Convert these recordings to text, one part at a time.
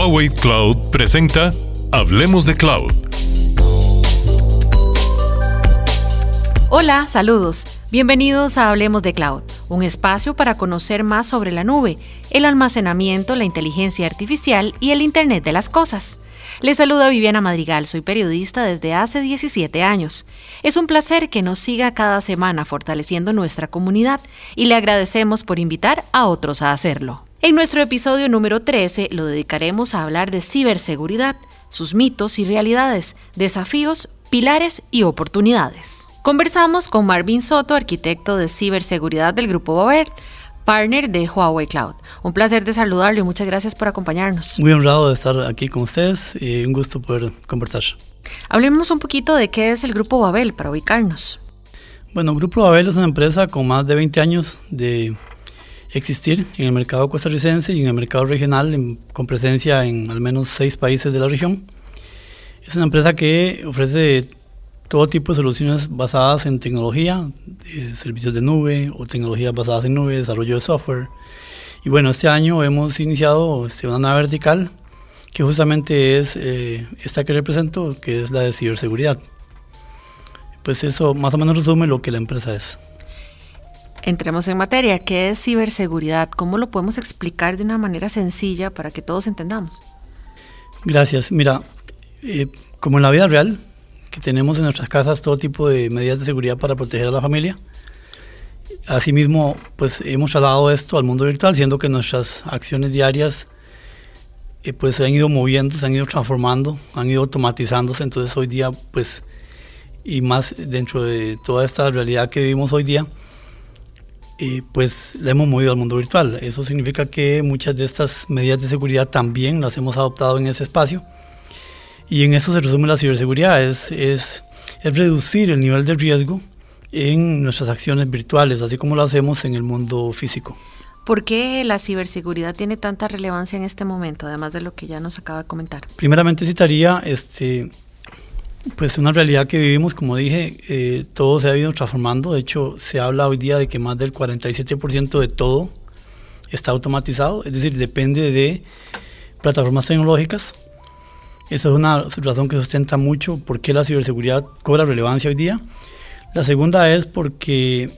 Huawei Cloud presenta Hablemos de Cloud. Hola, saludos. Bienvenidos a Hablemos de Cloud, un espacio para conocer más sobre la nube, el almacenamiento, la inteligencia artificial y el Internet de las Cosas. Les saluda Viviana Madrigal, soy periodista desde hace 17 años. Es un placer que nos siga cada semana fortaleciendo nuestra comunidad y le agradecemos por invitar a otros a hacerlo. En nuestro episodio número 13 lo dedicaremos a hablar de ciberseguridad, sus mitos y realidades, desafíos, pilares y oportunidades. Conversamos con Marvin Soto, arquitecto de ciberseguridad del Grupo Bover, partner de Huawei Cloud. Un placer de saludarlo y muchas gracias por acompañarnos. Muy honrado de estar aquí con ustedes y un gusto poder conversar. Hablemos un poquito de qué es el Grupo Babel para ubicarnos. Bueno, Grupo Babel es una empresa con más de 20 años de existir en el mercado costarricense y en el mercado regional, con presencia en al menos seis países de la región. Es una empresa que ofrece todo tipo de soluciones basadas en tecnología, servicios de nube o tecnologías basadas en nube, desarrollo de software. Y bueno, este año hemos iniciado este, una nueva vertical que justamente es eh, esta que represento, que es la de ciberseguridad. Pues eso más o menos resume lo que la empresa es. Entremos en materia. ¿Qué es ciberseguridad? ¿Cómo lo podemos explicar de una manera sencilla para que todos entendamos? Gracias. Mira, eh, como en la vida real, que tenemos en nuestras casas todo tipo de medidas de seguridad para proteger a la familia, asimismo, pues hemos trasladado esto al mundo virtual, siendo que nuestras acciones diarias eh, pues se han ido moviendo, se han ido transformando, han ido automatizándose. Entonces hoy día, pues, y más dentro de toda esta realidad que vivimos hoy día, y pues la hemos movido al mundo virtual. Eso significa que muchas de estas medidas de seguridad también las hemos adoptado en ese espacio. Y en eso se resume la ciberseguridad, es, es, es reducir el nivel de riesgo en nuestras acciones virtuales, así como lo hacemos en el mundo físico. ¿Por qué la ciberseguridad tiene tanta relevancia en este momento, además de lo que ya nos acaba de comentar? Primeramente citaría este, pues una realidad que vivimos, como dije, eh, todo se ha ido transformando. De hecho, se habla hoy día de que más del 47% de todo está automatizado, es decir, depende de plataformas tecnológicas. Esa es una razón que sustenta mucho por qué la ciberseguridad cobra relevancia hoy día. La segunda es porque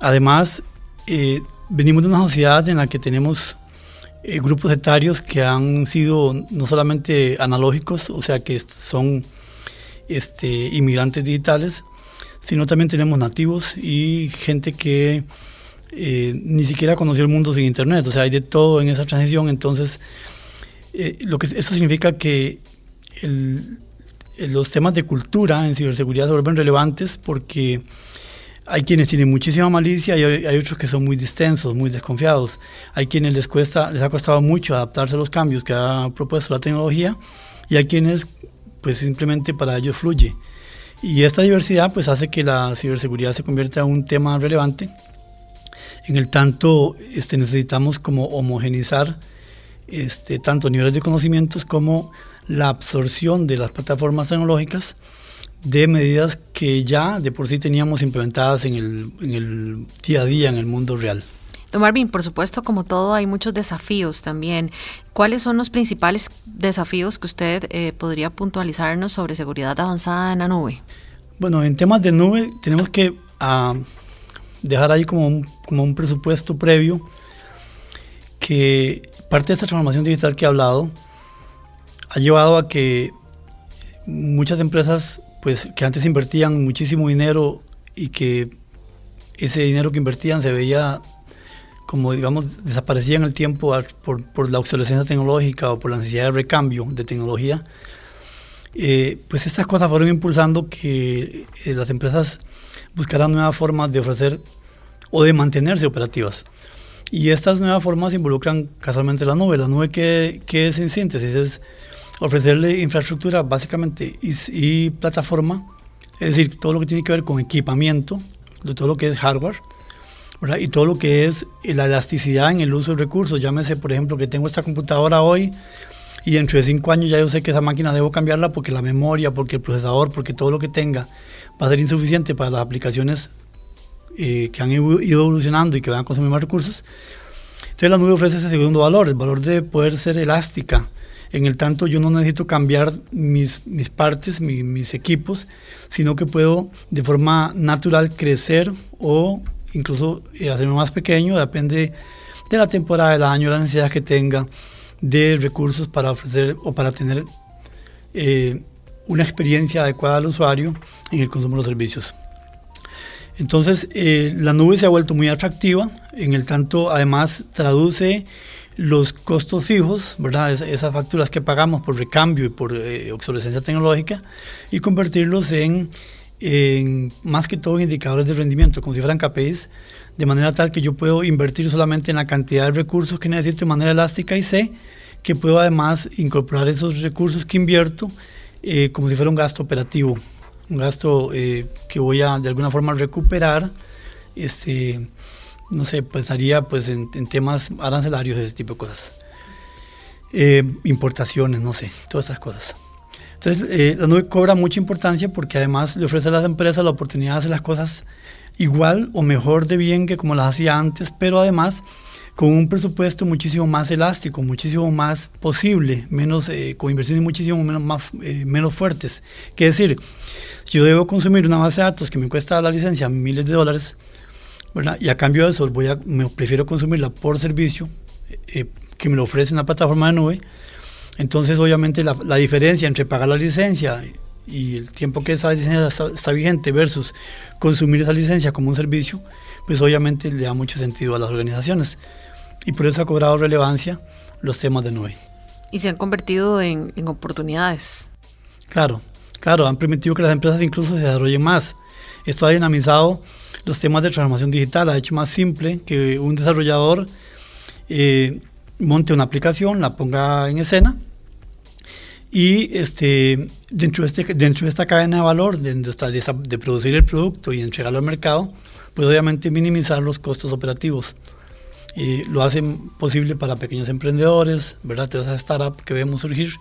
además eh, venimos de una sociedad en la que tenemos eh, grupos etarios que han sido no solamente analógicos, o sea que son este, inmigrantes digitales, sino también tenemos nativos y gente que eh, ni siquiera conoció el mundo sin internet, o sea, hay de todo en esa transición, entonces eh, lo que eso significa que los temas de cultura en ciberseguridad se vuelven relevantes porque hay quienes tienen muchísima malicia y hay, otros que son muy distensos, muy desconfiados. Hay quienes les cuesta, les ha costado mucho adaptarse a los cambios que ha propuesto la tecnología y hay quienes pues simplemente para ellos fluye. Y esta diversidad pues hace que la ciberseguridad se convierta en un tema relevante. En el tanto este, necesitamos como homogenizar este, tanto niveles de conocimientos como la absorción de las plataformas tecnológicas de medidas que ya de por sí teníamos implementadas en el, en el día a día en el mundo real. Don Marvin, por supuesto, como todo, hay muchos desafíos también. ¿Cuáles son los principales desafíos que usted eh, podría puntualizarnos sobre seguridad avanzada en la nube? Bueno, en temas de nube tenemos que ah, dejar ahí como un, como un presupuesto previo que parte de esta transformación digital que he hablado ha llevado a que muchas empresas pues que antes invertían muchísimo dinero y que ese dinero que invertían se veía como digamos desaparecía en el tiempo por, por, la obsolescencia tecnológica o por la necesidad de recambio de tecnología, eh, pues estas cosas fueron impulsando que eh, las empresas buscaran nuevas formas de ofrecer o de mantenerse operativas. Y estas nuevas formas involucran casualmente la nube. La nube que, que es en síntesis es ofrecerle infraestructura básicamente y, y, plataforma, es decir, todo lo que tiene que ver con equipamiento, todo lo que es hardware, y todo lo que es la elasticidad en el uso de recursos. Llámese, por ejemplo, que tengo esta computadora hoy y dentro de cinco años ya yo sé que esa máquina debo cambiarla porque la memoria, porque el procesador, porque todo lo que tenga va a ser insuficiente para las aplicaciones eh, que han ido evolucionando y que van a consumir más recursos. Entonces la nube ofrece ese segundo valor, el valor de poder ser elástica En el tanto, yo no necesito cambiar mis, mis partes, mis equipos, sino que puedo de forma natural crecer o incluso eh, hacerme más pequeño, depende de la temporada del año, la necesidad que tenga de recursos para ofrecer o para tener eh, una experiencia adecuada al usuario en el consumo de los servicios. Entonces, eh, la nube se ha vuelto muy atractiva, en el tanto además traduce los costos fijos, esas facturas que pagamos por recambio y por eh, obsolescencia tecnológica, y convertirlos en, más que todo indicadores de rendimiento, como si fueran KPIs, de manera tal que yo puedo invertir solamente en la cantidad de recursos que necesito de manera elástica y sé que puedo además incorporar esos recursos que invierto eh, como si fuera un gasto operativo, un gasto eh, que voy a de alguna forma recuperar este, no sé, pensaría pues en, temas arancelarios, ese tipo de cosas. Eh, importaciones, no sé, todas esas cosas. Entonces, eh, la nube cobra mucha importancia porque además le ofrece a las empresas la oportunidad de hacer las cosas igual o mejor de bien que como las hacía antes, pero además con un presupuesto muchísimo más elástico, muchísimo más posible, menos, eh, con inversiones muchísimo menos, más, menos fuertes. Que decir, si yo debo consumir una base de datos que me cuesta la licencia miles de dólares, y a cambio de eso, voy a, me prefiero consumirla por servicio eh, que me lo ofrece una plataforma de nube. Entonces, obviamente, la, la, diferencia entre pagar la licencia y el tiempo que esa licencia está, vigente versus consumir esa licencia como un servicio, pues obviamente le da mucho sentido a las organizaciones. Y por eso ha cobrado relevancia los temas de nube. Y se han convertido en, en oportunidades. Claro, claro, han permitido que las empresas incluso se desarrollen más. Esto ha dinamizado los temas de transformación digital, ha hecho más simple que un desarrollador eh, monte una aplicación, la ponga en escena y este, dentro, de este, dentro de esta cadena de valor, de, de, producir el producto y entregarlo al mercado, pues obviamente minimizar los costos operativos. Y lo hacen posible para pequeños emprendedores, ¿verdad? Todas esas startups que vemos surgir.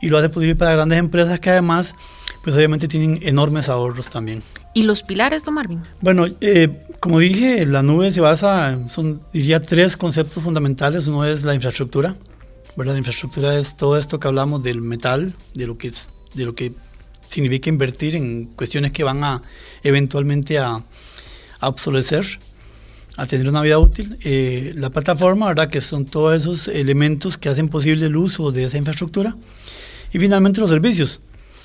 Y lo hace posible para grandes empresas que además, pues obviamente tienen enormes ahorros también. ¿Y los pilares, don Marvin? Bueno, eh, como dije, la nube se basa, son, diría, tres conceptos fundamentales. Uno es la infraestructura, ¿verdad? La infraestructura es todo esto que hablamos del metal, de lo que, es, de lo que significa invertir en cuestiones que van a eventualmente a, a obsolecer, a tener una vida útil. Eh, la plataforma, ¿verdad? Que son todos esos elementos que hacen posible el uso de esa infraestructura. Y finalmente los servicios.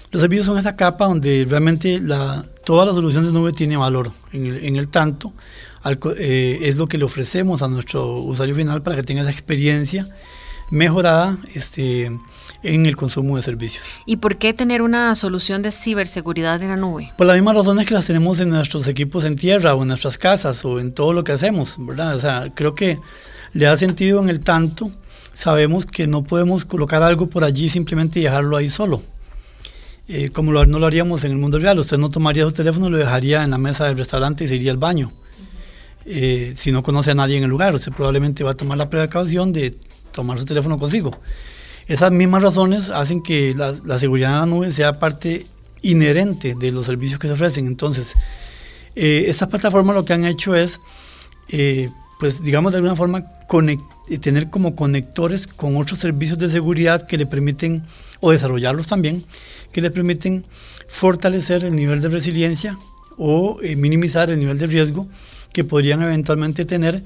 Los servicios son esa capa donde realmente la, toda la solución de nube tiene valor. En el, tanto, eh, es lo que le ofrecemos a nuestro usuario final para que tenga esa experiencia mejorada este, en el consumo de servicios. ¿Y por qué tener una solución de ciberseguridad en la nube? Por las mismas razones que las tenemos en nuestros equipos en tierra o en nuestras casas o en todo lo que hacemos, ¿verdad? O sea, creo que le da sentido en el tanto. Sabemos que no podemos colocar algo por allí simplemente y dejarlo ahí solo. Eh, como lo, no lo haríamos en el mundo real. Usted no tomaría su teléfono, lo dejaría en la mesa del restaurante y se iría al baño. Eh, si no conoce a nadie en el lugar, usted probablemente va a tomar la precaución de tomar su teléfono consigo. Esas mismas razones hacen que la, seguridad en la nube sea parte inherente de los servicios que se ofrecen. Entonces, eh, estas plataformas lo que han hecho es, pues digamos de alguna forma, tener como conectores con otros servicios de seguridad que le permiten, o desarrollarlos también, que le permiten fortalecer el nivel de resiliencia o eh, minimizar el nivel de riesgo que podrían eventualmente tener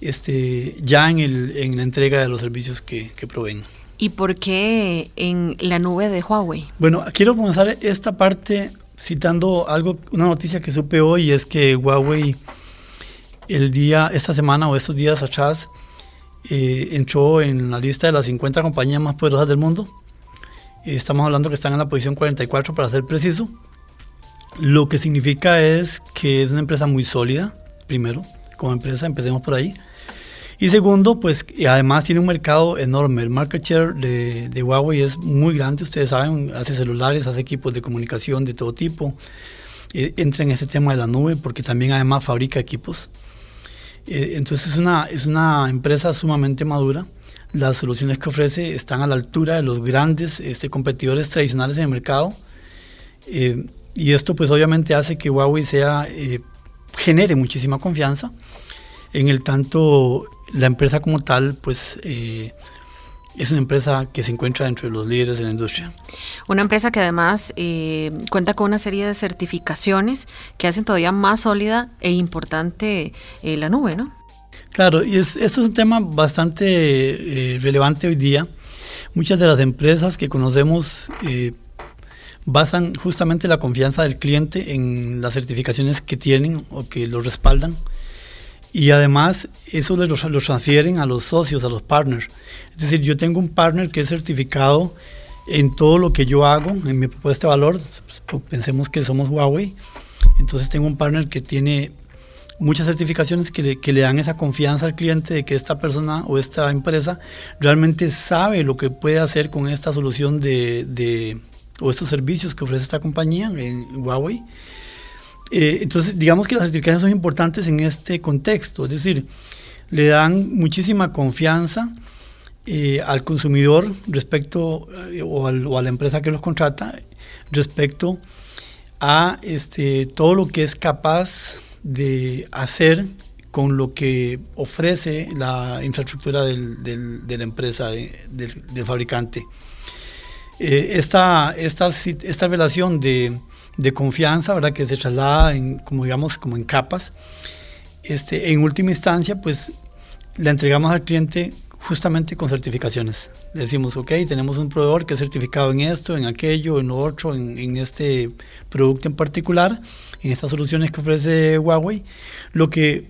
este, ya en, el, en la entrega de los servicios que, que proveen. ¿Y por qué en la nube de Huawei? Bueno, quiero comenzar esta parte citando algo, una noticia que supe hoy, es que Huawei el día, esta semana o estos días atrás, eh, entró en la lista de las 50 compañías más poderosas del mundo Estamos hablando que están en la posición 44 para ser preciso. Lo que significa es que es una empresa muy sólida, primero, como empresa, empecemos por ahí. Y segundo, pues además tiene un mercado enorme. El market share de, Huawei es muy grande, ustedes saben, hace celulares, hace equipos de comunicación de todo tipo. Eh, entra en este tema de la nube porque también además fabrica equipos. Eh, entonces es una, es una empresa sumamente madura las soluciones que ofrece están a la altura de los grandes este, competidores tradicionales en el mercado. Eh, y esto pues obviamente hace que Huawei sea, eh, genere muchísima confianza. En el tanto, la empresa como tal pues eh, es una empresa que se encuentra entre los líderes de la industria. Una empresa que además eh, cuenta con una serie de certificaciones que hacen todavía más sólida e importante eh, la nube, ¿no? Claro, y es, esto es un tema bastante eh, relevante hoy día. Muchas de las empresas que conocemos basan justamente la confianza del cliente en las certificaciones que tienen o que lo respaldan. Y además eso lo, lo transfieren a los socios, a los partners. Es decir, yo tengo un partner que es certificado en todo lo que yo hago, en mi propuesta de valor. Pensemos que somos Huawei. Entonces tengo un partner que tiene muchas certificaciones que le, que le, dan esa confianza al cliente de que esta persona o esta empresa realmente sabe lo que puede hacer con esta solución de, de o estos servicios que ofrece esta compañía en Huawei. Eh, entonces, digamos que las certificaciones son importantes en este contexto, es decir, le dan muchísima confianza eh, al consumidor respecto, eh, o, a la empresa que los contrata, respecto a este, todo lo que es capaz de hacer con lo que ofrece la infraestructura de la empresa, del, fabricante. Esta, esta, esta relación de de confianza, ¿verdad? Que se traslada en, como digamos, como en capas. Este, en última instancia, pues la entregamos al cliente justamente con certificaciones. Le decimos, ok, tenemos un proveedor que es certificado en esto, en aquello, en otro, en, en este producto en particular, en estas soluciones que ofrece Huawei, lo que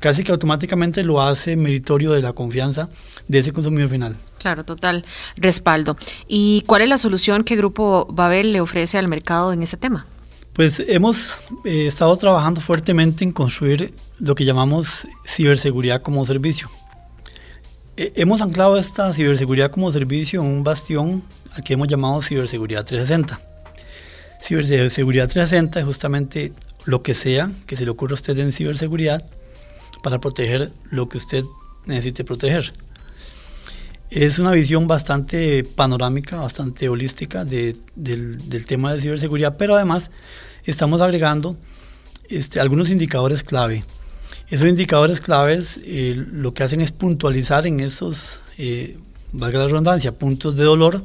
casi que automáticamente lo hace meritorio de la confianza de ese consumidor final. Claro, total respaldo. ¿Y cuál es la solución que Grupo Babel le ofrece al mercado en ese tema? Pues hemos eh, estado trabajando fuertemente en construir lo que llamamos ciberseguridad como servicio. Eh, hemos anclado esta ciberseguridad como servicio en un bastión al que hemos llamado ciberseguridad 360. Ciberseguridad 360 es justamente lo que sea que se le ocurra a usted en ciberseguridad para proteger lo que usted necesite proteger. Es una visión bastante panorámica, bastante holística del, tema de ciberseguridad, pero además estamos agregando este, algunos indicadores clave. Esos indicadores claves eh, lo que hacen es puntualizar en esos, eh, valga la redundancia, puntos de dolor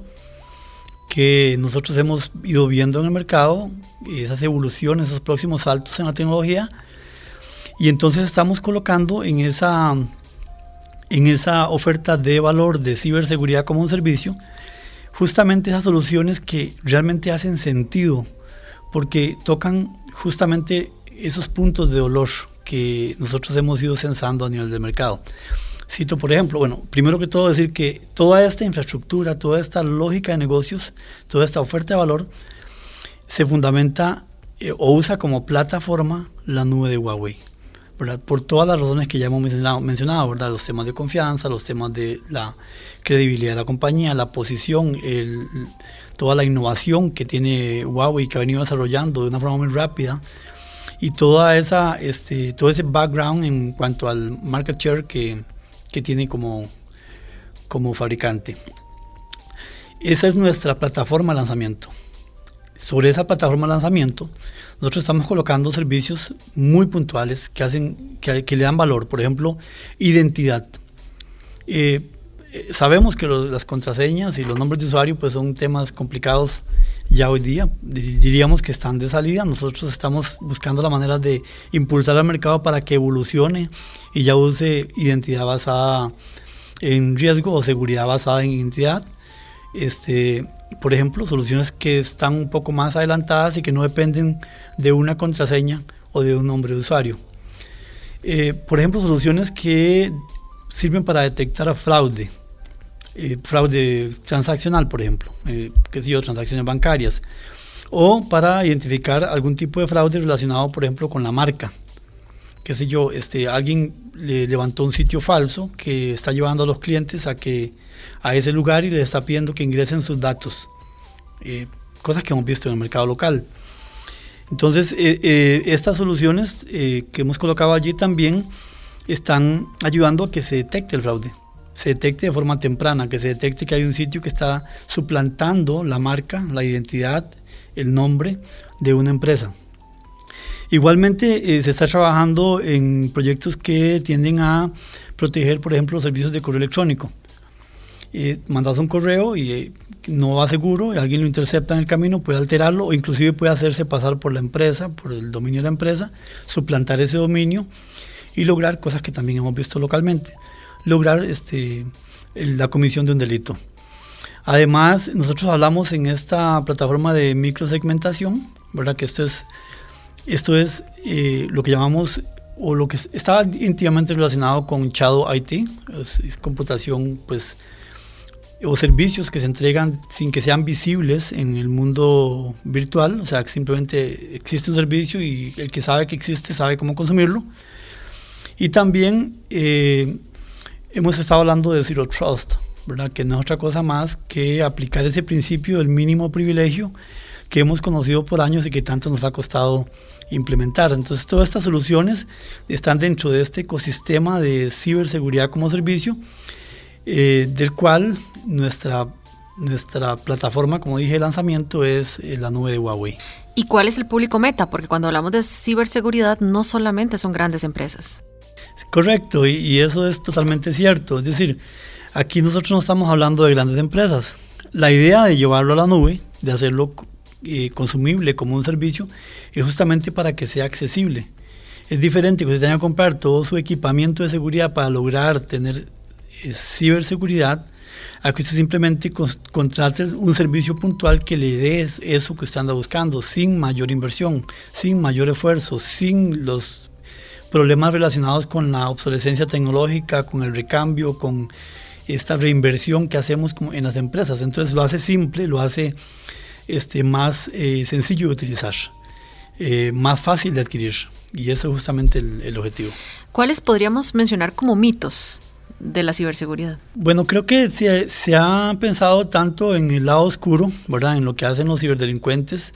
que nosotros hemos ido viendo en el mercado, esas evoluciones, esos próximos saltos en la tecnología, y entonces estamos colocando en esa en esa oferta de valor de ciberseguridad como un servicio, justamente esas soluciones que realmente hacen sentido, porque tocan justamente esos puntos de dolor que nosotros hemos ido censando a nivel del mercado. Cito, por ejemplo, bueno, primero que todo decir que toda esta infraestructura, toda esta lógica de negocios, toda esta oferta de valor, se fundamenta eh, o usa como plataforma la nube de Huawei por todas las razones que ya hemos mencionado, ¿verdad? los temas de confianza, los temas de la credibilidad de la compañía, la posición, toda la innovación que tiene Huawei que ha venido desarrollando de una forma muy rápida y toda esa, este, todo ese background en cuanto al market share que, que tiene como, como fabricante. Esa es nuestra plataforma de lanzamiento. Sobre esa plataforma de lanzamiento, nosotros estamos colocando servicios muy puntuales que, hacen, que, le dan valor. Por ejemplo, identidad. Eh, eh, sabemos que las contraseñas y los nombres de usuario pues son temas complicados ya hoy día. Diríamos que están de salida. Nosotros estamos buscando la manera de impulsar al mercado para que evolucione y ya use identidad basada en riesgo o seguridad basada en identidad. Este, por ejemplo, soluciones que están un poco más adelantadas y que no dependen de una contraseña o de un nombre de usuario. Eh, por ejemplo, soluciones que sirven para detectar fraude, eh, fraude transaccional, por ejemplo, eh, sé transacciones bancarias, o para identificar algún tipo de fraude relacionado, por ejemplo, con la marca. Qué sé yo, este, alguien le levantó un sitio falso que está llevando a los clientes a que a ese lugar y le está pidiendo que ingresen sus datos. Eh, cosas que hemos visto en el mercado local. Entonces, eh, eh, estas soluciones que hemos colocado allí también están ayudando a que se detecte el fraude, se detecte de forma temprana, que se detecte que hay un sitio que está suplantando la marca, la identidad, el nombre de una empresa. Igualmente se está trabajando en proyectos que tienden a proteger, por ejemplo, los servicios de correo electrónico. Eh, mandas un correo y eh, no va seguro, y alguien lo intercepta en el camino, puede alterarlo o inclusive puede hacerse pasar por la empresa, por el dominio de la empresa, suplantar ese dominio y lograr cosas que también hemos visto localmente, lograr este, la comisión de un delito. Además, nosotros hablamos en esta plataforma de microsegmentación, ¿verdad? Que esto es, esto es eh, lo que llamamos, o lo que está íntimamente relacionado con Shadow IT, es, computación, pues, o servicios que se entregan sin que sean visibles en el mundo virtual, o sea, que simplemente existe un servicio y el que sabe que existe sabe cómo consumirlo. Y también eh, hemos estado hablando de Zero Trust, ¿verdad? que no es otra cosa más que aplicar ese principio del mínimo privilegio que hemos conocido por años y que tanto nos ha costado implementar. Entonces todas estas soluciones están dentro de este ecosistema de ciberseguridad como servicio, eh, del cual nuestra, nuestra plataforma, como dije, de lanzamiento es eh, la nube de Huawei. ¿Y cuál es el público meta? Porque cuando hablamos de ciberseguridad no solamente son grandes empresas. Correcto, y, eso es totalmente cierto. Es decir, aquí nosotros no estamos hablando de grandes empresas. La idea de llevarlo a la nube, de hacerlo eh, consumible como un servicio, es justamente para que sea accesible. Es diferente que usted tenga que comprar todo su equipamiento de seguridad para lograr tener ciberseguridad, a que usted simplemente contrate un servicio puntual que le dé eso que usted anda buscando, sin mayor inversión, sin mayor esfuerzo, sin los problemas relacionados con la obsolescencia tecnológica, con el recambio, con esta reinversión que hacemos en las empresas. Entonces lo hace simple, lo hace este, más eh, sencillo de utilizar, eh, más fácil de adquirir. Y ese es justamente el, objetivo. ¿Cuáles podríamos mencionar como mitos de la ciberseguridad? Bueno, creo que se, se, ha pensado tanto en el lado oscuro, ¿verdad? En lo que hacen los ciberdelincuentes.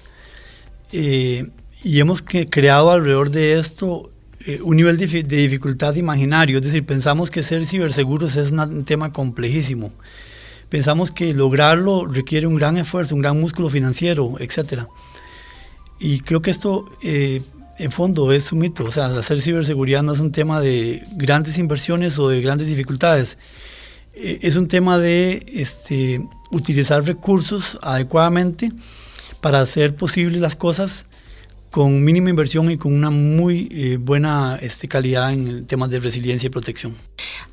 Eh, y hemos creado alrededor de esto eh, un nivel de, dificultad imaginario, es decir, pensamos que ser ciberseguros es un tema complejísimo. Pensamos que lograrlo requiere un gran esfuerzo, un gran músculo financiero, etc. Y creo que esto, eh, en fondo, es un mito. O sea, hacer ciberseguridad no es un tema de grandes inversiones o de grandes dificultades. Eh, es un tema de este, utilizar recursos adecuadamente para hacer posibles las cosas con mínima inversión y con una muy eh, buena este, calidad en temas de resiliencia y protección.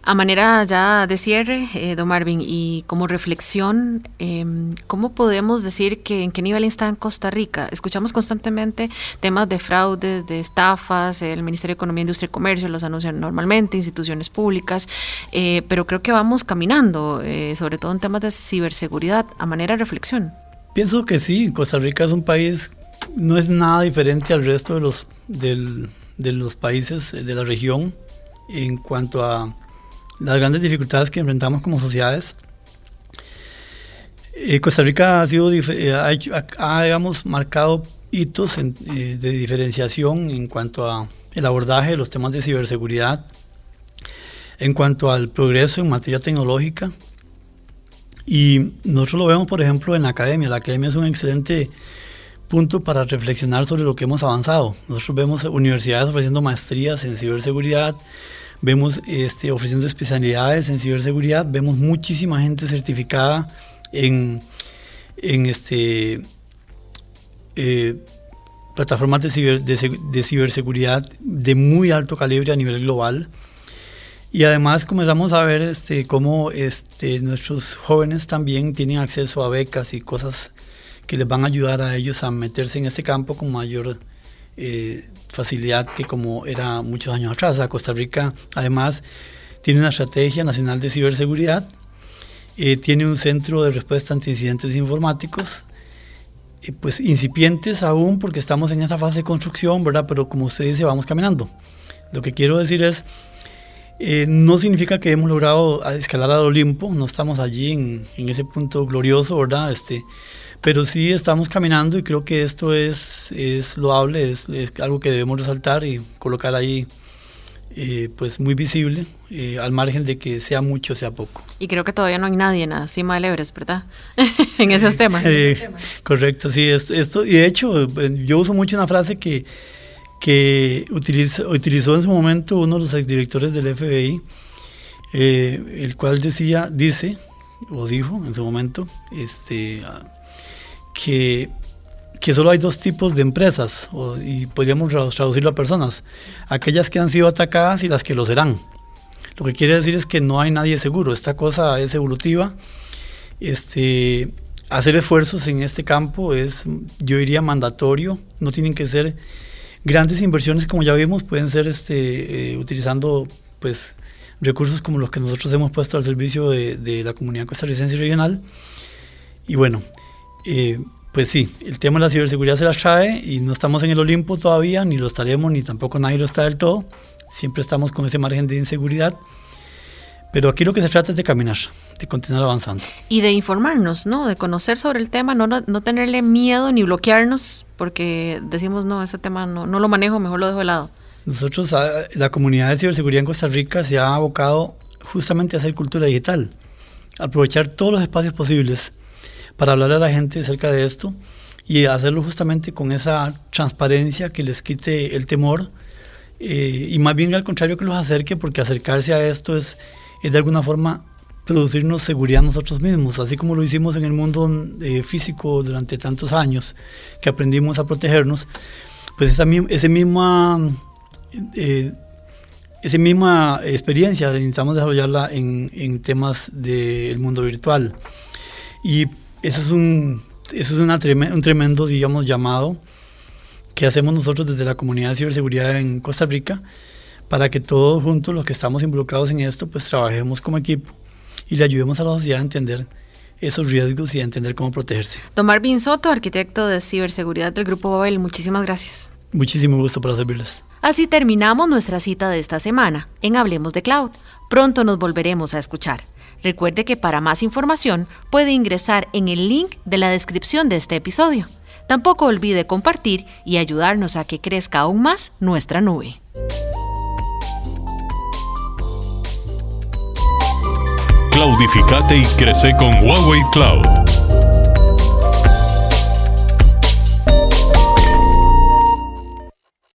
A manera ya de cierre, eh, don Marvin, y como reflexión, em, ¿cómo podemos decir que en qué nivel está en Costa Rica? Escuchamos constantemente temas de fraudes, de estafas, el Ministerio de Economía, Industria y Comercio los anuncian normalmente, instituciones públicas, eh, pero creo que vamos caminando, sobre todo en temas de ciberseguridad, a manera de reflexión. Pienso que sí, Costa Rica es un país no es nada diferente al resto de los, de los países de la región en cuanto a las grandes dificultades que enfrentamos como sociedades. Eh, Costa Rica ha sido eh, ha, digamos, marcado hitos eh, de diferenciación en cuanto a abordaje de los temas de ciberseguridad, en cuanto al progreso en materia tecnológica. Y nosotros lo vemos, por ejemplo, en la academia. La academia es un excelente punto para reflexionar sobre lo que hemos avanzado. Nosotros vemos universidades ofreciendo maestrías en ciberseguridad, vemos este, ofreciendo especialidades en ciberseguridad, vemos muchísima gente certificada en, en este, eh, plataformas de, de, ciberseguridad de muy alto calibre a nivel global. Y además comenzamos a ver este, cómo este, nuestros jóvenes también tienen acceso a becas y cosas que les van a ayudar a ellos a meterse en este campo con mayor eh, facilidad que como era muchos años atrás. Costa Rica además tiene una estrategia nacional de ciberseguridad, eh, tiene un centro de respuesta ante incidentes informáticos, eh, pues incipientes aún porque estamos en esa fase de construcción, ¿verdad? Pero como usted dice, vamos caminando. Lo que quiero decir es, no significa que hemos logrado escalar al Olimpo, no estamos allí en, en ese punto glorioso, ¿verdad? Este, pero sí estamos caminando y creo que esto es, es loable, es, algo que debemos resaltar y colocar ahí eh, pues muy visible, eh, al margen de que sea mucho o sea poco. Y creo que todavía no hay nadie en la cima del Everest, ¿verdad? en esos temas. Eh, correcto, sí, esto, y de hecho yo uso mucho una frase que, que utilizó en su momento uno de los exdirectores del FBI, el cual decía, dice, o dijo en su momento, este, que, que solo hay dos tipos de empresas, y podríamos traducirlo a personas, aquellas que han sido atacadas y las que lo serán. Lo que quiere decir es que no hay nadie seguro, esta cosa es evolutiva. Este, hacer esfuerzos en este campo es, yo diría, mandatorio, no tienen que ser grandes inversiones como ya vimos, pueden ser este, eh, utilizando pues, recursos como los que nosotros hemos puesto al servicio de, la comunidad costarricense regional. Y bueno, eh, pues sí, el tema de la ciberseguridad se la trae y no estamos en el Olimpo todavía, ni lo estaremos, ni tampoco nadie lo está del todo. Siempre estamos con ese margen de inseguridad. Pero aquí lo que se trata es de caminar, de continuar avanzando. Y de informarnos, ¿no? De conocer sobre el tema, no, no, tenerle miedo ni bloquearnos porque decimos, no, ese tema no, no lo manejo, mejor lo dejo de lado. Nosotros, ah, la comunidad de ciberseguridad en Costa Rica se ha abocado justamente a hacer cultura digital, aprovechar todos los espacios posibles para hablar a la gente acerca de esto y hacerlo justamente con esa transparencia que les quite el temor eh, y más bien al contrario que los acerque porque acercarse a esto es es de alguna forma producirnos seguridad nosotros mismos, así como lo hicimos en el mundo eh, físico durante tantos años, que aprendimos a protegernos, pues esa, ese misma, eh, esa misma experiencia necesitamos desarrollarla en, en temas del mundo virtual. Y eso es un, eso es una un tremendo, digamos, llamado que hacemos nosotros desde la comunidad de ciberseguridad en Costa Rica, para que todos juntos, los que estamos involucrados en esto, pues trabajemos como equipo y le ayudemos a la sociedad a entender esos riesgos y a entender cómo protegerse. Don Marvin Soto, arquitecto de ciberseguridad del Grupo Babel, muchísimas gracias. Muchísimo gusto para servirles. Así terminamos nuestra cita de esta semana en Hablemos de Cloud. Pronto nos volveremos a escuchar. Recuerde que para más información puede ingresar en el link de la descripción de este episodio. Tampoco olvide compartir y ayudarnos a que crezca aún más nuestra nube. Y crece con Huawei Cloud.